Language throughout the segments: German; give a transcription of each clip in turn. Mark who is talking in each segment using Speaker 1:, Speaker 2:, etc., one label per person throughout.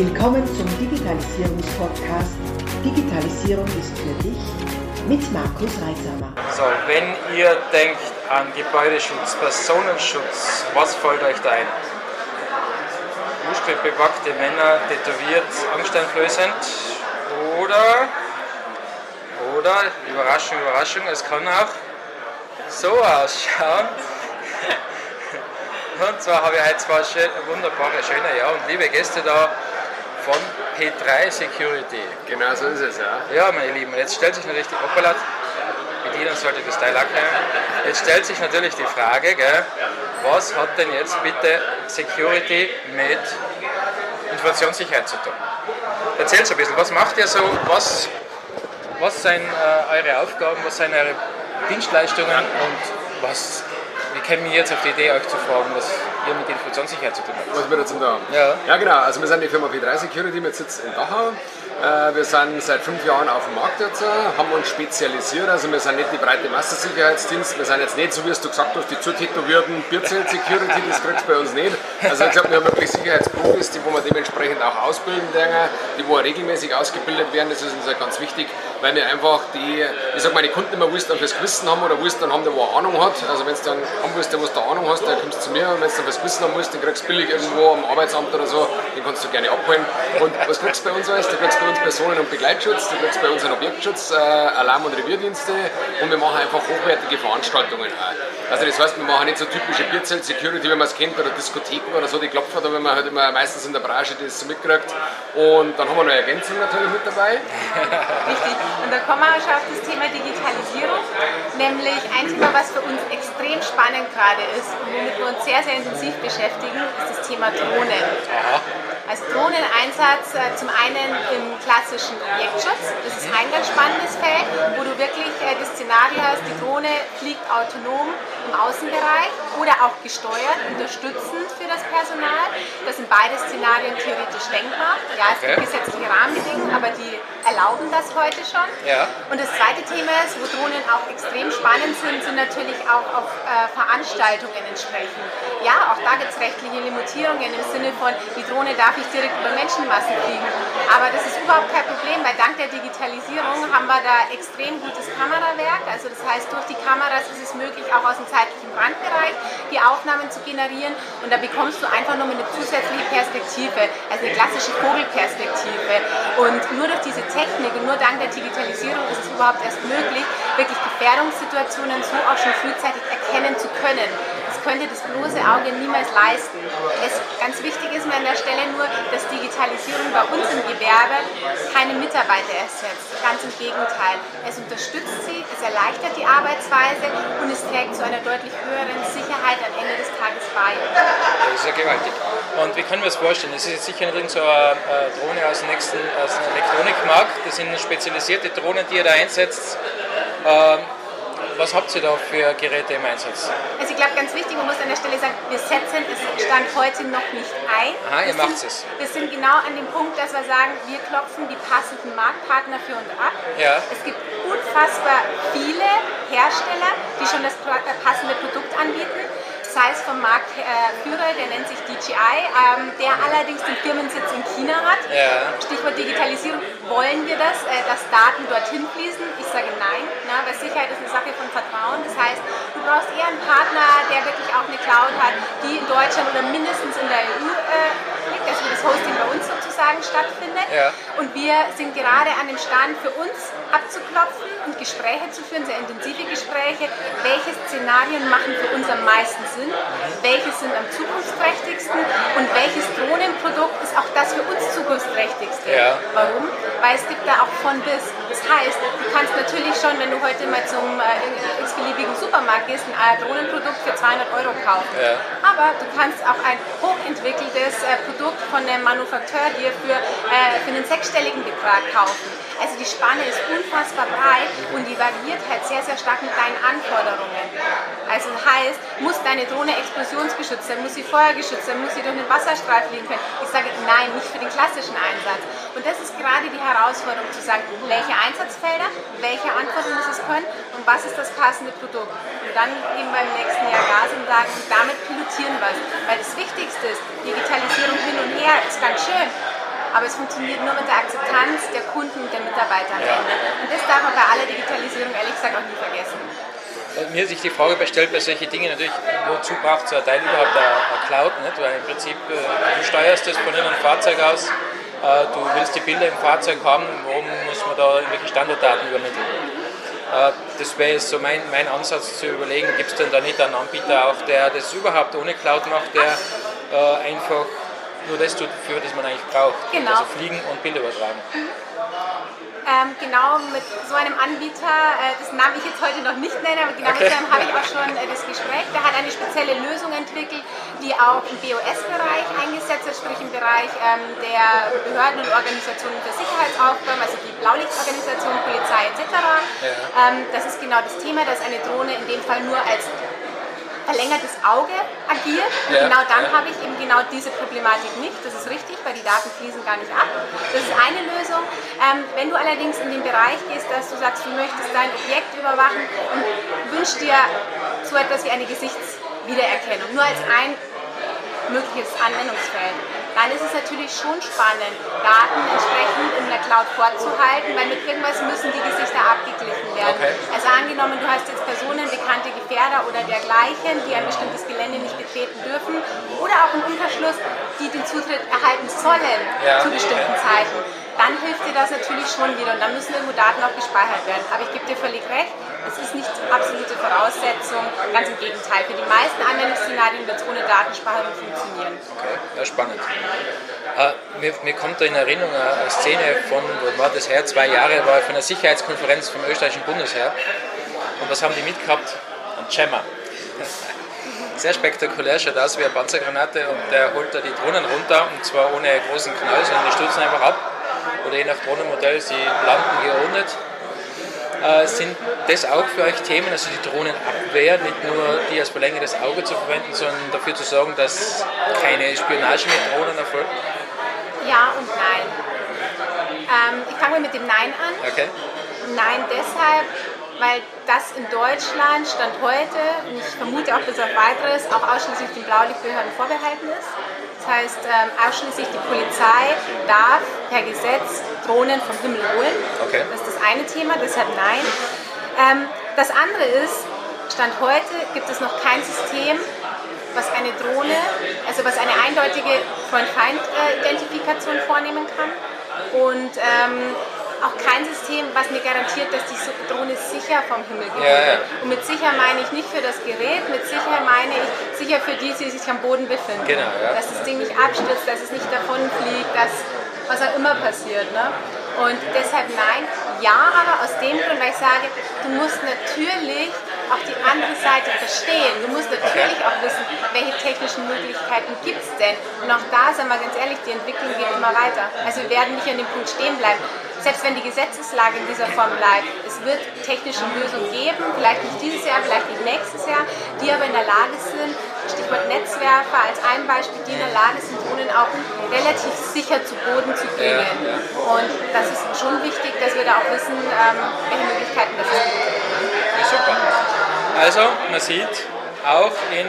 Speaker 1: Willkommen zum Digitalisierungspodcast Digitalisierung ist für dich mit Markus Reisamer.
Speaker 2: So, wenn ihr denkt an Gebäudeschutz, Personenschutz, was fällt euch da ein? Muskelbepackte Männer, tätowiert, angsteinflößend oder, oder, Überraschung, Überraschung, es kann auch so ausschauen. Und zwar habe ich heute zwei wunderbare, schöne ja, und liebe Gäste da von P3 Security.
Speaker 3: Genau so ist es, ja.
Speaker 2: Ja, meine Lieben, jetzt stellt sich natürlich die Ihnen sollte das Teil abnehmen. Jetzt stellt sich natürlich die Frage, gell, was hat denn jetzt bitte Security mit Informationssicherheit zu tun? Erzählt ein bisschen, was macht ihr so, was, was sind äh, eure Aufgaben, was sind eure Dienstleistungen und was wie kämen wir jetzt auf die Idee, euch zu fragen, was ihr mit Informationssicherheit zu tun habt?
Speaker 3: Was wir da zum tun
Speaker 2: Ja.
Speaker 3: Ja, genau. Also wir sind die Firma P3 Security mit Sitz in Dachau. Äh, Wir sind seit fünf Jahren auf dem Markt jetzt, äh, haben uns spezialisiert. Also wir sind nicht die breite Massensicherheitsdienst. Wir sind jetzt nicht so, wie es du gesagt hast, die zutätowierten Bierzelt Security, das kriegst du bei uns nicht. Also ich glaube, wir haben wirklich Sicherheitsprofis, die wo wir dementsprechend auch ausbilden die wo regelmäßig ausgebildet werden. Das ist uns ja ganz wichtig, weil wir einfach die, ich sag mal, die Kunden immer dann fürs Gewissen haben oder dann haben, der wo eine Ahnung hat. Also wenn du dann haben willst, der was da Ahnung hast, dann kommst du zu mir und wenn du dann fürs Gewissen haben willst, den kriegst du billig irgendwo am Arbeitsamt oder so, den kannst du gerne abholen. Und was kriegst du bei uns alles? Du kriegst bei uns Personen- und Begleitschutz, du kriegst bei uns einen Objektschutz, äh, Alarm- und Revierdienste und wir machen einfach hochwertige Veranstaltungen auch. Also das heißt, wir machen nicht so typische Bierzelt-Security, wie man es kennt, oder Diskotheken oder so, die klopfen da, wenn man halt immer meistens in der Branche das so mitkriegt. Und dann haben wir noch Ergänzung natürlich mit dabei.
Speaker 4: Richtig. Und da kommen wir schon auf das Thema Digitalisierung. Nämlich ein Thema, was für uns extrem spannend gerade ist und womit wir uns sehr, sehr intensiv beschäftigen, ist das Thema Drohnen. Als Drohneneinsatz äh, zum einen im klassischen Objektschutz. Das ist ein ganz spannendes Feld, wo du wirklich äh, das Szenario hast, die Drohne fliegt autonom im Außenbereich oder auch gesteuert, unterstützend für das Personal. Das sind beide Szenarien theoretisch denkbar. Ja, es
Speaker 2: Okay.
Speaker 4: gibt gesetzliche Rahmenbedingungen, aber die erlauben das heute schon.
Speaker 2: Ja.
Speaker 4: Und das zweite Thema ist, wo Drohnen auch extrem spannend sind, sind natürlich auch auf äh, Veranstaltungen entsprechend. Ja, auch da gibt es rechtliche Limitierungen im Sinne von, die Drohne darf nicht direkt über Menschenmassen fliegen. Aber das ist überhaupt kein Problem, weil dank der Digitalisierung haben wir da extrem gutes Kamerawerk. Also das heißt, durch die Kameras ist es möglich, auch aus dem zeitlichen Brandbereich die Aufnahmen zu generieren. Und da bekommst du einfach nochmal eine zusätzliche Perspektive, also eine klassische Vogelperspektive. Und nur durch diese Technik und nur dank der Digitalisierung ist es überhaupt erst möglich, wirklich Gefährdungssituationen so auch schon frühzeitig erkennen zu können. Könnte das bloße Auge niemals leisten. Es, ganz wichtig ist mir an der Stelle nur, dass Digitalisierung bei uns im Gewerbe keine Mitarbeiter ersetzt. Ganz im Gegenteil. Es unterstützt sie, es erleichtert die Arbeitsweise und es trägt zu einer deutlich höheren Sicherheit am Ende des Tages bei.
Speaker 2: Das ist ja gewaltig. Und wie können wir es vorstellen? Das ist jetzt sicher nicht so eine Drohne aus dem nächsten aus dem Elektronikmarkt. Das sind spezialisierte Drohnen, die ihr da einsetzt. Ähm, was habt ihr da für Geräte im Einsatz?
Speaker 4: Also ich glaube, ganz wichtig, man muss an der Stelle sagen, wir setzen es Stand heute noch nicht ein.
Speaker 2: Aha, ihr
Speaker 4: wir
Speaker 2: macht
Speaker 4: sind,
Speaker 2: es.
Speaker 4: Wir sind genau an dem Punkt, dass wir sagen, wir klopfen die passenden Marktpartner für uns ab.
Speaker 2: Ja.
Speaker 4: Es gibt unfassbar viele Hersteller, die schon das äh, passende Produkt anbieten. Sei es vom Marktführer, der nennt sich DJI, ähm, der allerdings den Firmensitz in China hat.
Speaker 2: Ja.
Speaker 4: Stichwort Digitalisierung, wollen wir das, äh, dass Daten dorthin fließen? Ich sage nein, na, weil Sicherheit ist eine Sache von Vertrauen. Das heißt, du brauchst eher einen Partner, der wirklich auch eine Cloud hat, die in Deutschland oder mindestens in der EU äh, liegt, also das Hosting bei uns sozusagen stattfindet.
Speaker 2: Ja.
Speaker 4: Und wir sind gerade an dem Stand für uns abzuklopfen und Gespräche zu führen, sehr intensive Gespräche. Welche Szenarien machen für uns am meisten Sinn? Welche sind am zukunftsträchtigsten? Und welches Drohnenprodukt ist auch das für uns zukunftsträchtigste?
Speaker 2: Ja.
Speaker 4: Warum? Weil es gibt da auch von bis. Das heißt, du kannst natürlich schon, wenn du heute mal zum äh, x-beliebigen Supermarkt gehst, ein Drohnenprodukt für 200 Euro kaufen.
Speaker 2: Ja.
Speaker 4: Aber du kannst auch ein hochentwickeltes äh, Produkt von einem Manufakteur dir für, äh, für einen sechsstelligen Betrag kaufen. Also die Spanne ist unfassbar breit und die variiert halt sehr, sehr stark mit deinen Anforderungen. Also heißt, muss deine Drohne explosionsgeschützt sein, muss sie feuergeschützt sein, muss sie durch einen Wasserstrahl fliegen können. Ich sage nein, nicht für den klassischen Einsatz. Und das ist gerade die Herausforderung zu sagen, welche Einsatzfelder, welche Anforderungen muss es können und was ist das passende Produkt. Und dann geben wir im nächsten Jahr Gas und sagen, damit pilotieren wir es. Weil das Wichtigste ist, Digitalisierung hin und her ist ganz schön. Aber es funktioniert nur mit der Akzeptanz der Kunden und der Mitarbeiter am Ende. Und das darf man bei aller Digitalisierung ehrlich gesagt auch nie vergessen.
Speaker 2: Mir sich die Frage bestellt bei solchen Dingen natürlich, wozu braucht so ein Teil überhaupt eine Cloud? Nicht? Weil im Prinzip, äh, du steuerst das von einem Fahrzeug aus, äh, du willst die Bilder im Fahrzeug haben, warum muss man da irgendwelche Standortdaten übermitteln? Äh, das wäre so mein, mein Ansatz zu überlegen, gibt es denn da nicht einen Anbieter auch, der das überhaupt ohne Cloud macht, der einfach nur das tut, für das man eigentlich braucht.
Speaker 4: Genau.
Speaker 2: Also fliegen und Bilder übertragen.
Speaker 4: Ähm, genau mit so einem Anbieter, äh, dessen Namen ich jetzt heute noch nicht nenne, aber genau okay. mit dem habe ich auch schon äh, das Gespräch. Der hat eine spezielle Lösung entwickelt, die auch im BOS-Bereich eingesetzt wird, sprich im Bereich ähm, der Behörden und Organisationen für Sicherheitsaufgaben, also die Blaulichtorganisation, Polizei etc. Ja. Ähm, das ist genau das Thema, dass eine Drohne in dem Fall nur als verlängertes Auge agiert. Und ja, genau dann ja. habe ich eben genau diese Problematik nicht. Das ist richtig, weil die Daten fließen gar nicht ab. Das ist eine Lösung. Ähm, wenn du allerdings in den Bereich gehst, dass du sagst, du möchtest dein Objekt überwachen und wünschst dir so etwas wie eine Gesichtswiedererkennung, nur als ein mögliches Anwendungsfeld, dann ist es natürlich schon spannend, Daten entsprechend in der Cloud vorzuhalten, weil mit irgendwas müssen die Gesichter abgeglichen werden. Okay. Also angenommen, du hast jetzt Personen, bekannte Gefährder oder dergleichen, die ein bestimmtes Gelände nicht betreten dürfen oder auch im Umkehrschluss, die den Zutritt erhalten sollen ja. zu bestimmten okay. Zeiten, dann hilft dir das natürlich schon wieder und dann müssen irgendwo Daten auch gespeichert werden. Aber ich gebe dir völlig recht, es ist nicht absolute Voraussetzung, ganz im Gegenteil. Für die meisten Anwendungsszenarien wird es ohne Datenspeicherung funktionieren.
Speaker 2: Okay, ja, spannend. Äh, mir, mir, kommt da in Erinnerung eine, Szene von, wo war das her, zwei Jahre, war von einer Sicherheitskonferenz vom österreichischen Bundesheer. Und was haben die mitgehabt? Ein Jammer. Sehr spektakulär, schaut aus wie eine Panzergranate und der holt da die Drohnen runter und zwar ohne großen Knall, sondern die stürzen einfach ab. Oder je nach Drohnenmodell, sie landen geordnet äh, sind das auch für euch Themen, also die Drohnenabwehr, nicht nur die als verlängertes Auge zu verwenden, sondern dafür zu sorgen, dass keine Spionage mit Drohnen erfolgt?
Speaker 4: Ja und nein. Ähm, ich fange mit dem Nein an.
Speaker 2: Okay.
Speaker 4: Nein deshalb, weil das in Deutschland Stand heute, und ich vermute auch bis auf weiteres, auch ausschließlich den Blaulichtbehörden vorbehalten ist. Das heißt, ähm, ausschließlich die Polizei darf per Gesetz Drohnen vom Himmel holen.
Speaker 2: Okay.
Speaker 4: Das eine Thema, deshalb nein. Ähm, das andere ist, Stand heute gibt es noch kein System, was eine Drohne, also was eine eindeutige Freund-Feind-Identifikation vornehmen kann. Und ähm, auch kein System, was mir garantiert, dass die Drohne sicher vom Himmel geht. Ja, ja. Und mit sicher meine ich nicht für das Gerät, mit sicher meine ich sicher für die, die sich am Boden befinden.
Speaker 2: Genau, ja.
Speaker 4: Dass das Ding nicht abstürzt, dass es nicht davonfliegt, dass was auch immer passiert. Ne? Und deshalb nein, ja, aber aus dem Grund, weil ich sage, du musst natürlich auch die andere Seite verstehen. Du musst natürlich auch wissen, welche technischen Möglichkeiten gibt es denn. Und auch da, sagen wir ganz ehrlich, die Entwicklung geht immer weiter. Also wir werden nicht an dem Punkt stehen bleiben selbst wenn die Gesetzeslage in dieser Form bleibt, es wird technische Lösungen geben, vielleicht nicht dieses Jahr, vielleicht nicht nächstes Jahr, die aber in der Lage sind, Stichwort Netzwerfer als ein Beispiel, die in der Lage sind, Drohnen auch relativ sicher zu Boden zu bringen. Ja, ja. Und das ist schon wichtig, dass wir da auch wissen, ähm, welche Möglichkeiten das gibt.
Speaker 2: Ja, super. Also, man sieht auch in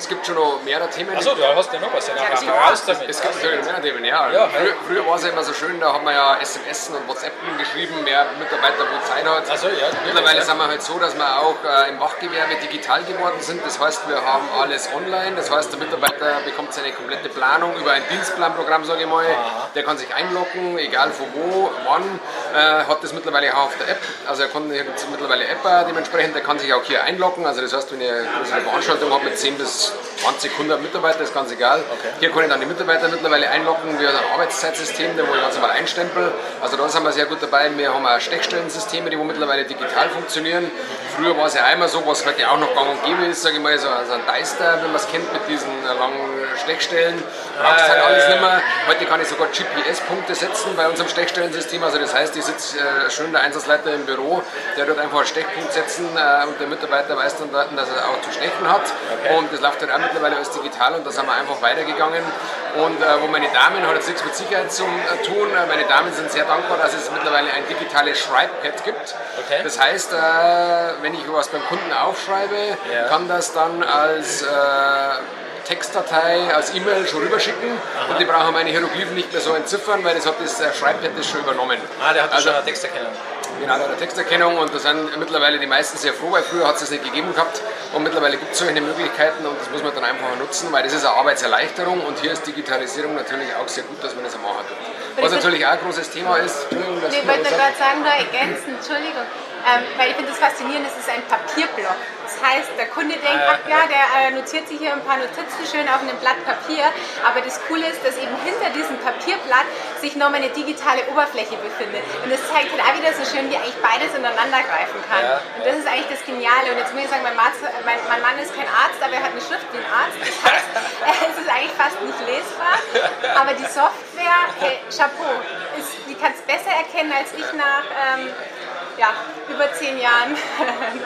Speaker 3: es gibt schon noch mehrere Themen.
Speaker 2: Achso, du hast ja noch was. Ja, raus damit.
Speaker 3: Es gibt natürlich mehrere Themen, ja. ja früher, früher, war es ja immer so schön, da haben wir ja SMS und WhatsApp geschrieben, wer Mitarbeiter wo Zeit hat.
Speaker 2: Also, ja,
Speaker 3: Mittlerweile ja. sind wir halt so, dass wir auch äh, im Wachgewerbe digital geworden sind. Das heißt, wir haben alles online. Das heißt, der Mitarbeiter bekommt seine komplette Planung über ein Dienstplanprogramm, sage ich mal. Aha. Der kann sich einloggen, egal von wo, wann. Äh, hat das mittlerweile auch auf der App. Also er kann mittlerweile App äh, dementsprechend, der kann sich auch hier einloggen. Also das heißt, wenn ihr eine Veranstaltung habt mit 10 bis 20, 100 Mitarbeiter, ist ganz egal. Okay. Hier ich dann die Mitarbeiter mittlerweile einloggen. Wir haben ein Arbeitszeitsystem, wo ich ganz normal einstempel. Also da sind wir sehr gut dabei. Wir haben auch Stechstellensysteme, die wo mittlerweile digital funktionieren. Früher war es ja einmal so, was heute auch noch gang und gäbe ist, sage ich mal, so also ein Deister, wenn man es kennt, mit diesen langen Stechstellen. Brauchst halt alles nicht mehr. Heute kann ich sogar GPS-Punkte setzen bei unserem Stechstellensystem. Also das heißt, ich sitze äh, schön der Einsatzleiter im Büro, der dort einfach einen Stechpunkt setzen äh, und der Mitarbeiter weiß dann, dass er auch zu stechen hat. Okay. Und das läuft halt auch mittlerweile alles digital und da sind wir einfach weitergegangen. Und äh, wo meine Damen, hat jetzt nichts mit Sicherheit zu tun, äh, meine Damen sind sehr dankbar, dass es mittlerweile ein digitales Schreibpad gibt.
Speaker 2: Okay.
Speaker 3: Das heißt, wenn ich was beim Kunden aufschreibe, ja. kann das dann als Textdatei als E-Mail schon rüberschicken Aha. und die brauchen meine Hieroglyphen nicht mehr so entziffern, weil das hat das äh, Schreibpad das schon übernommen.
Speaker 2: Ah, der hat also, schon eine Texterkennung.
Speaker 3: Genau, der Texterkennung und da sind mittlerweile die meisten sehr froh, weil früher hat es das nicht gegeben gehabt und mittlerweile gibt es solche Möglichkeiten und das muss man dann einfach nutzen, weil das ist eine Arbeitserleichterung und hier ist Digitalisierung natürlich auch sehr gut, dass man das machen tut. Was natürlich auch ein großes Thema ist.
Speaker 4: Entschuldigung, dass nee, ich wollte gerade sagen, nur ergänzen, Entschuldigung. Ähm, weil ich finde das faszinierend, es ist ein Papierblock. Das heißt, der Kunde denkt, ach ja, der äh, notiert sich hier ein paar Notizen schön auf einem Blatt Papier, aber das Coole ist, dass eben hinter diesem Papierblatt sich nochmal eine digitale Oberfläche befindet. Und das zeigt halt auch wieder so schön, wie eigentlich beides ineinander greifen kann. Ja, und das ist eigentlich das Geniale. Und jetzt muss ich sagen, mein, Arzt, mein, mein, Mann ist kein Arzt, aber er hat eine Schrift wie ein Arzt. Das heißt, es ist eigentlich fast nicht lesbar, aber die Software, hey, Chapeau, ist, die kann es besser erkennen als ich nach... Ähm, ja, über zehn Jahren.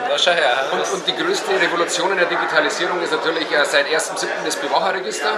Speaker 3: Das her. Und, und, die größte Revolution in der Digitalisierung ist natürlich äh, seit 1.7. das Bewacherregister.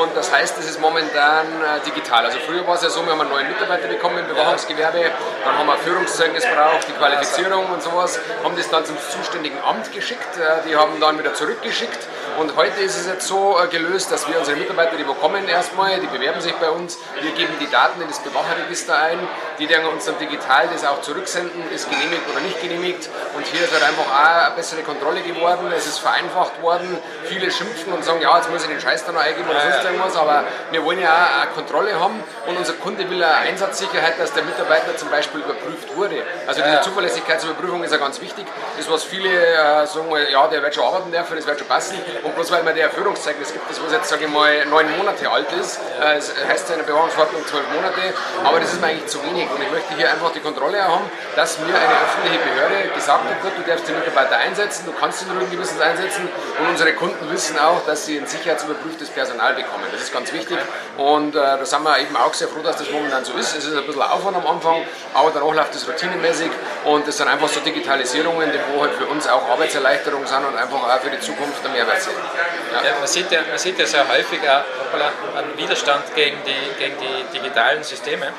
Speaker 3: Und das heißt, es ist momentan äh, digital. Also früher war es ja so, wir haben einen neuen Mitarbeiter bekommen im Bewachungsgewerbe, dann haben wir ein Führungszeugnis braucht, die Qualifizierung und sowas, haben das dann zum zuständigen Amt geschickt, äh, die haben dann wieder zurückgeschickt und heute ist es jetzt so äh, gelöst, dass wir unsere Mitarbeiter, die bekommen erstmal, die bewerben sich bei uns, wir geben die Daten in das Bewacherregister ein, die dann uns dann digital das auch zurücksenden, ist genehmigt oder nicht genehmigt. Und hier ist halt einfach auch eine bessere Kontrolle geworden, es ist vereinfacht worden. Viele schimpfen und sagen, ja, jetzt muss ich den Scheiß da noch eingeben oder sonst irgendwas, aber wir wollen ja auch eine Kontrolle haben und unser Kunde will eine Einsatzsicherheit, dass der Mitarbeiter zum Beispiel überprüft wurde. Also diese Zuverlässigkeitsüberprüfung ist ja ganz wichtig. Das, was viele äh, sagen, ja, der wird schon arbeiten dürfen, das wird schon passen. Und bloß weil man der Erfüllungszeugnis gibt, das was jetzt, sage ich mal, neun Monate alt ist, äh, es heißt ja in der Bewahrungsverordnung zwölf Monate, aber das ist mir eigentlich zu wenig. Und ich möchte hier einfach die Kontrolle haben, dass mir eine öffentliche Behörde gesagt hat, gut, du darfst den Mitarbeiter einsetzen, du kannst ihn ruhigen Gewissens einsetzen und unsere Kunden wissen auch, dass sie ein sicherheitsüberprüftes Personal bekommen. Das ist ganz wichtig und äh, da sind wir eben auch sehr froh, dass das momentan so ist. Es ist ein bisschen Aufwand am Anfang, aber danach läuft es routinemäßig und das sind einfach so Digitalisierungen, die wo halt für uns auch Arbeitserleichterungen sind und einfach auch für die Zukunft der Mehrwert sind.
Speaker 2: Ja. Man, sieht ja, man sieht ja sehr häufig auch einen Widerstand gegen die, gegen die digitalen Systeme.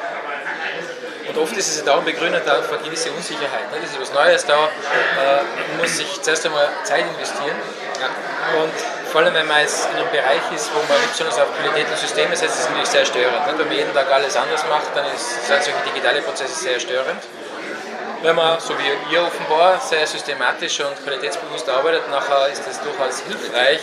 Speaker 2: Und oft ist es ja darum begründet auf eine gewisse Unsicherheit. Ne? Das ist was Neues da, äh, man muss sich zuerst einmal Zeit investieren. Und vor allem, wenn man jetzt in einem Bereich ist, wo man nicht besonders auf Qualität und Systeme setzt, ist es natürlich sehr störend. Ne? Wenn man jeden Tag alles anders macht, dann ist, sind solche digitale Prozesse sehr störend wenn man, so wie ihr offenbar, sehr systematisch und qualitätsbewusst arbeitet, nachher ist das durchaus hilfreich,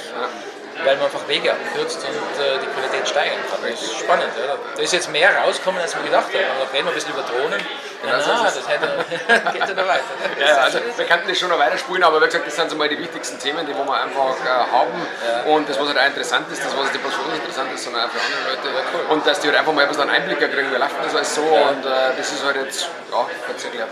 Speaker 2: weil man einfach Wege abkürzt und äh, die Qualität steigern kann. Das ist spannend. Oder? Da ist jetzt mehr rausgekommen, als wir gedacht haben. Und reden wir ein bisschen über Drohnen. Ja,
Speaker 3: also
Speaker 2: na,
Speaker 3: hätte, geht ja noch weiter. Ne? Ja, also wir könnten das schon noch weiterspulen, aber wie gesagt, das sind so mal die wichtigsten Themen, die wir einfach äh, haben. Ja. Und das, was halt auch interessant ist, das, was nicht bloß für uns interessant ist, sondern auch für andere Leute. Ja, cool. Und dass die halt einfach mal ein bisschen einen Einblick kriegen, wie läuft das alles so. Und äh, das ist halt jetzt, ja, kurz erklärt.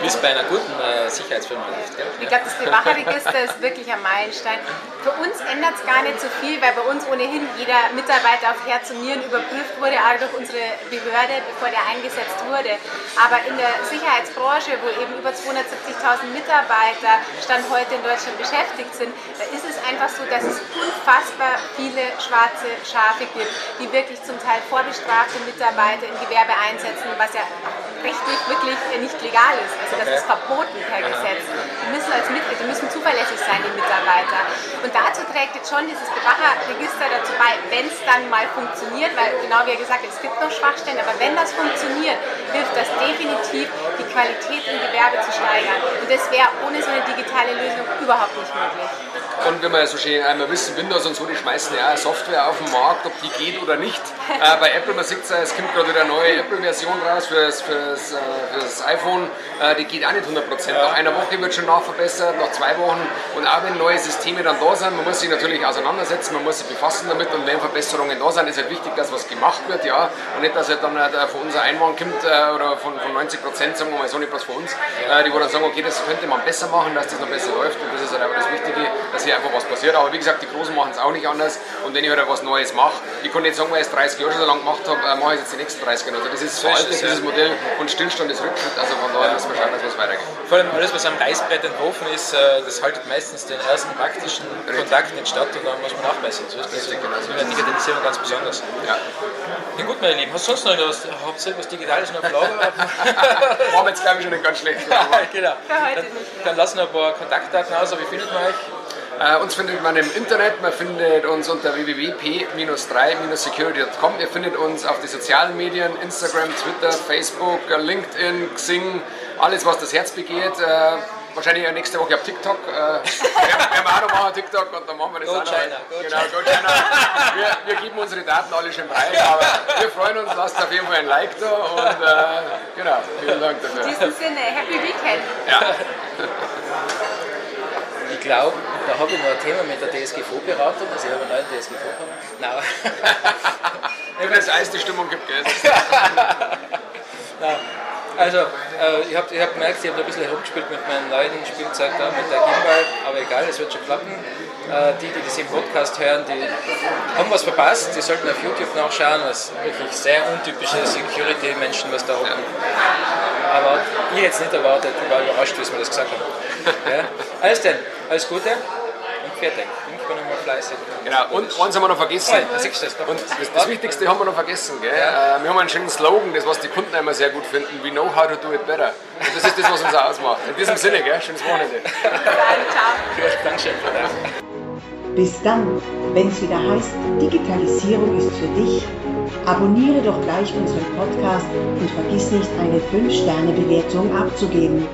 Speaker 2: Wie es bei einer guten äh, Sicherheitsfirma läuft.
Speaker 4: Ich glaube, das Bewacherregister ist wirklich ein Meilenstein. Für uns ändert es gar nicht so viel, weil bei uns ohnehin jeder Mitarbeiter auf Herz und Nieren überprüft wurde, auch durch unsere Behörde, bevor der eingesetzt wurde. Aber in der Sicherheitsbranche, wo eben über 270.000 Mitarbeiter Stand heute in Deutschland beschäftigt sind, da ist es einfach so, dass es unfassbar viele schwarze Schafe gibt, die wirklich zum Teil vorbestrafte Mitarbeiter im Gewerbe einsetzen, was ja rechtlich wirklich nicht legal ist. Also das ist verboten per Gesetz. Die müssen als Mitglied, die müssen zuverlässig sein, die Mitarbeiter. Und dazu trägt jetzt schon dieses Bewacherregister dazu bei, wenn es dann mal funktioniert, weil genau wie er gesagt hat, es gibt noch Schwachstellen, aber wenn das funktioniert, hilft das definitiv, die Qualität im Gewerbe zu steigern. Das wäre ohne so eine digitale Lösung überhaupt nicht möglich.
Speaker 3: Und wenn wir so schön einmal wissen, Windows und so, die schmeißen ja Software auf den Markt, ob die geht oder nicht. äh, bei Apple, man sieht es, es kommt gerade wieder eine neue Apple-Version raus fürs, fürs, äh, iPhone. Äh, die geht auch nicht 100%. Ja. Nach einer Woche wird schon nachverbessert, nach zwei Wochen. Und auch wenn neue Systeme dann da sind, man muss sich natürlich auseinandersetzen, man muss sich befassen damit. Und wenn Verbesserungen da sind, ist halt wichtig, dass was gemacht wird, ja. Und nicht, dass halt dann äh, von uns ein Einwand kommt, äh, oder von, von 90%, sagen wir mal so nicht was für uns, äh, die wo dann sagen, okay, das könnte man besser machen, dass das noch besser läuft. Und das ist halt einfach das Wichtige, dass hier einfach was passiert. Aber wie gesagt, die Großen machen es auch nicht anders. Und wenn ich halt was Neues mache, ich kann nicht sagen, weil ich es 30 Jahre schon so lange gemacht habe, äh, mache ich jetzt die nächsten 30 Jahre. Also das ist veraltet, ja. dieses Modell. Und Stillstand ist Rückschritt. Also von daher müssen wir schauen, dass was weitergeht.
Speaker 2: Vor allem alles, was am Reißbrett entworfen ist, äh, das haltet meistens den ersten praktischen Kontakt nicht statt und dann muss man nachbessern. So ist das Richtig, genau. So. in der Digitalisierung ganz besonders. Ja. ja. gut, meine Lieben. Hast du sonst noch irgendwas, habt ihr was Digitales noch auf Lager?
Speaker 3: War jetzt, glaube ich, schon nicht ganz schlecht.
Speaker 2: genau. Dann, dann lassen wir ein paar Kontaktdaten aus, aber wie findet man euch?
Speaker 3: Äh, uns findet man im Internet, man findet uns unter www.p-3-security.com. Ihr findet uns auf den sozialen Medien, Instagram, Twitter, Facebook, LinkedIn, Xing, alles was das Herz begehrt. Äh, wahrscheinlich ja nächste Woche auf TikTok. Äh, wir, wir auch noch machen TikTok und dann machen wir das auch noch.
Speaker 2: China, go
Speaker 3: genau, go China. Wir, wir geben unsere Daten alle schon preis, aber wir freuen uns, lasst auf jeden Fall ein Like da und äh, genau, vielen Dank dafür.
Speaker 4: In diesem Sinne, Happy Weekend!
Speaker 3: Ja.
Speaker 2: Ich glaube, da habe ich noch ein Thema mit der DSGVO-Beratung, also ich habe einen neuen DSGVO-Beratung. Nein.
Speaker 3: Wenn es Eis die Stimmung gibt, gell?
Speaker 2: Nein. Also, äh, ich habe ich hab gemerkt, ich habe ein bisschen herumgespielt mit meinem neuen Spielzeug da, mit der Gimbal, aber egal, es wird schon klappen. Äh, die, die das im Podcast hören, die haben was verpasst, die sollten auf YouTube nachschauen, was wirklich sehr untypische Security-Menschen, was da hocken. Aber ich jetzt nicht erwartet, ich war überrascht, wie sie mir das gesagt haben. Ja? Alles denn, alles Gute fertig. Ich bin fleißig.
Speaker 3: Genau, und eins haben wir noch vergessen.
Speaker 2: Oh, das?
Speaker 3: Und das, das Wichtigste haben wir noch vergessen. Gell? Äh, wir haben einen schönen Slogan, das was die Kunden immer sehr gut finden: We know how to do it better. Und das ist das, was uns auch ausmacht. In diesem Sinne, gell? schönes Wochenende.
Speaker 2: Dankeschön.
Speaker 1: Bis dann, wenn es wieder heißt, Digitalisierung ist für dich. Abonniere doch gleich unseren Podcast und vergiss nicht, eine 5-Sterne-Bewertung abzugeben.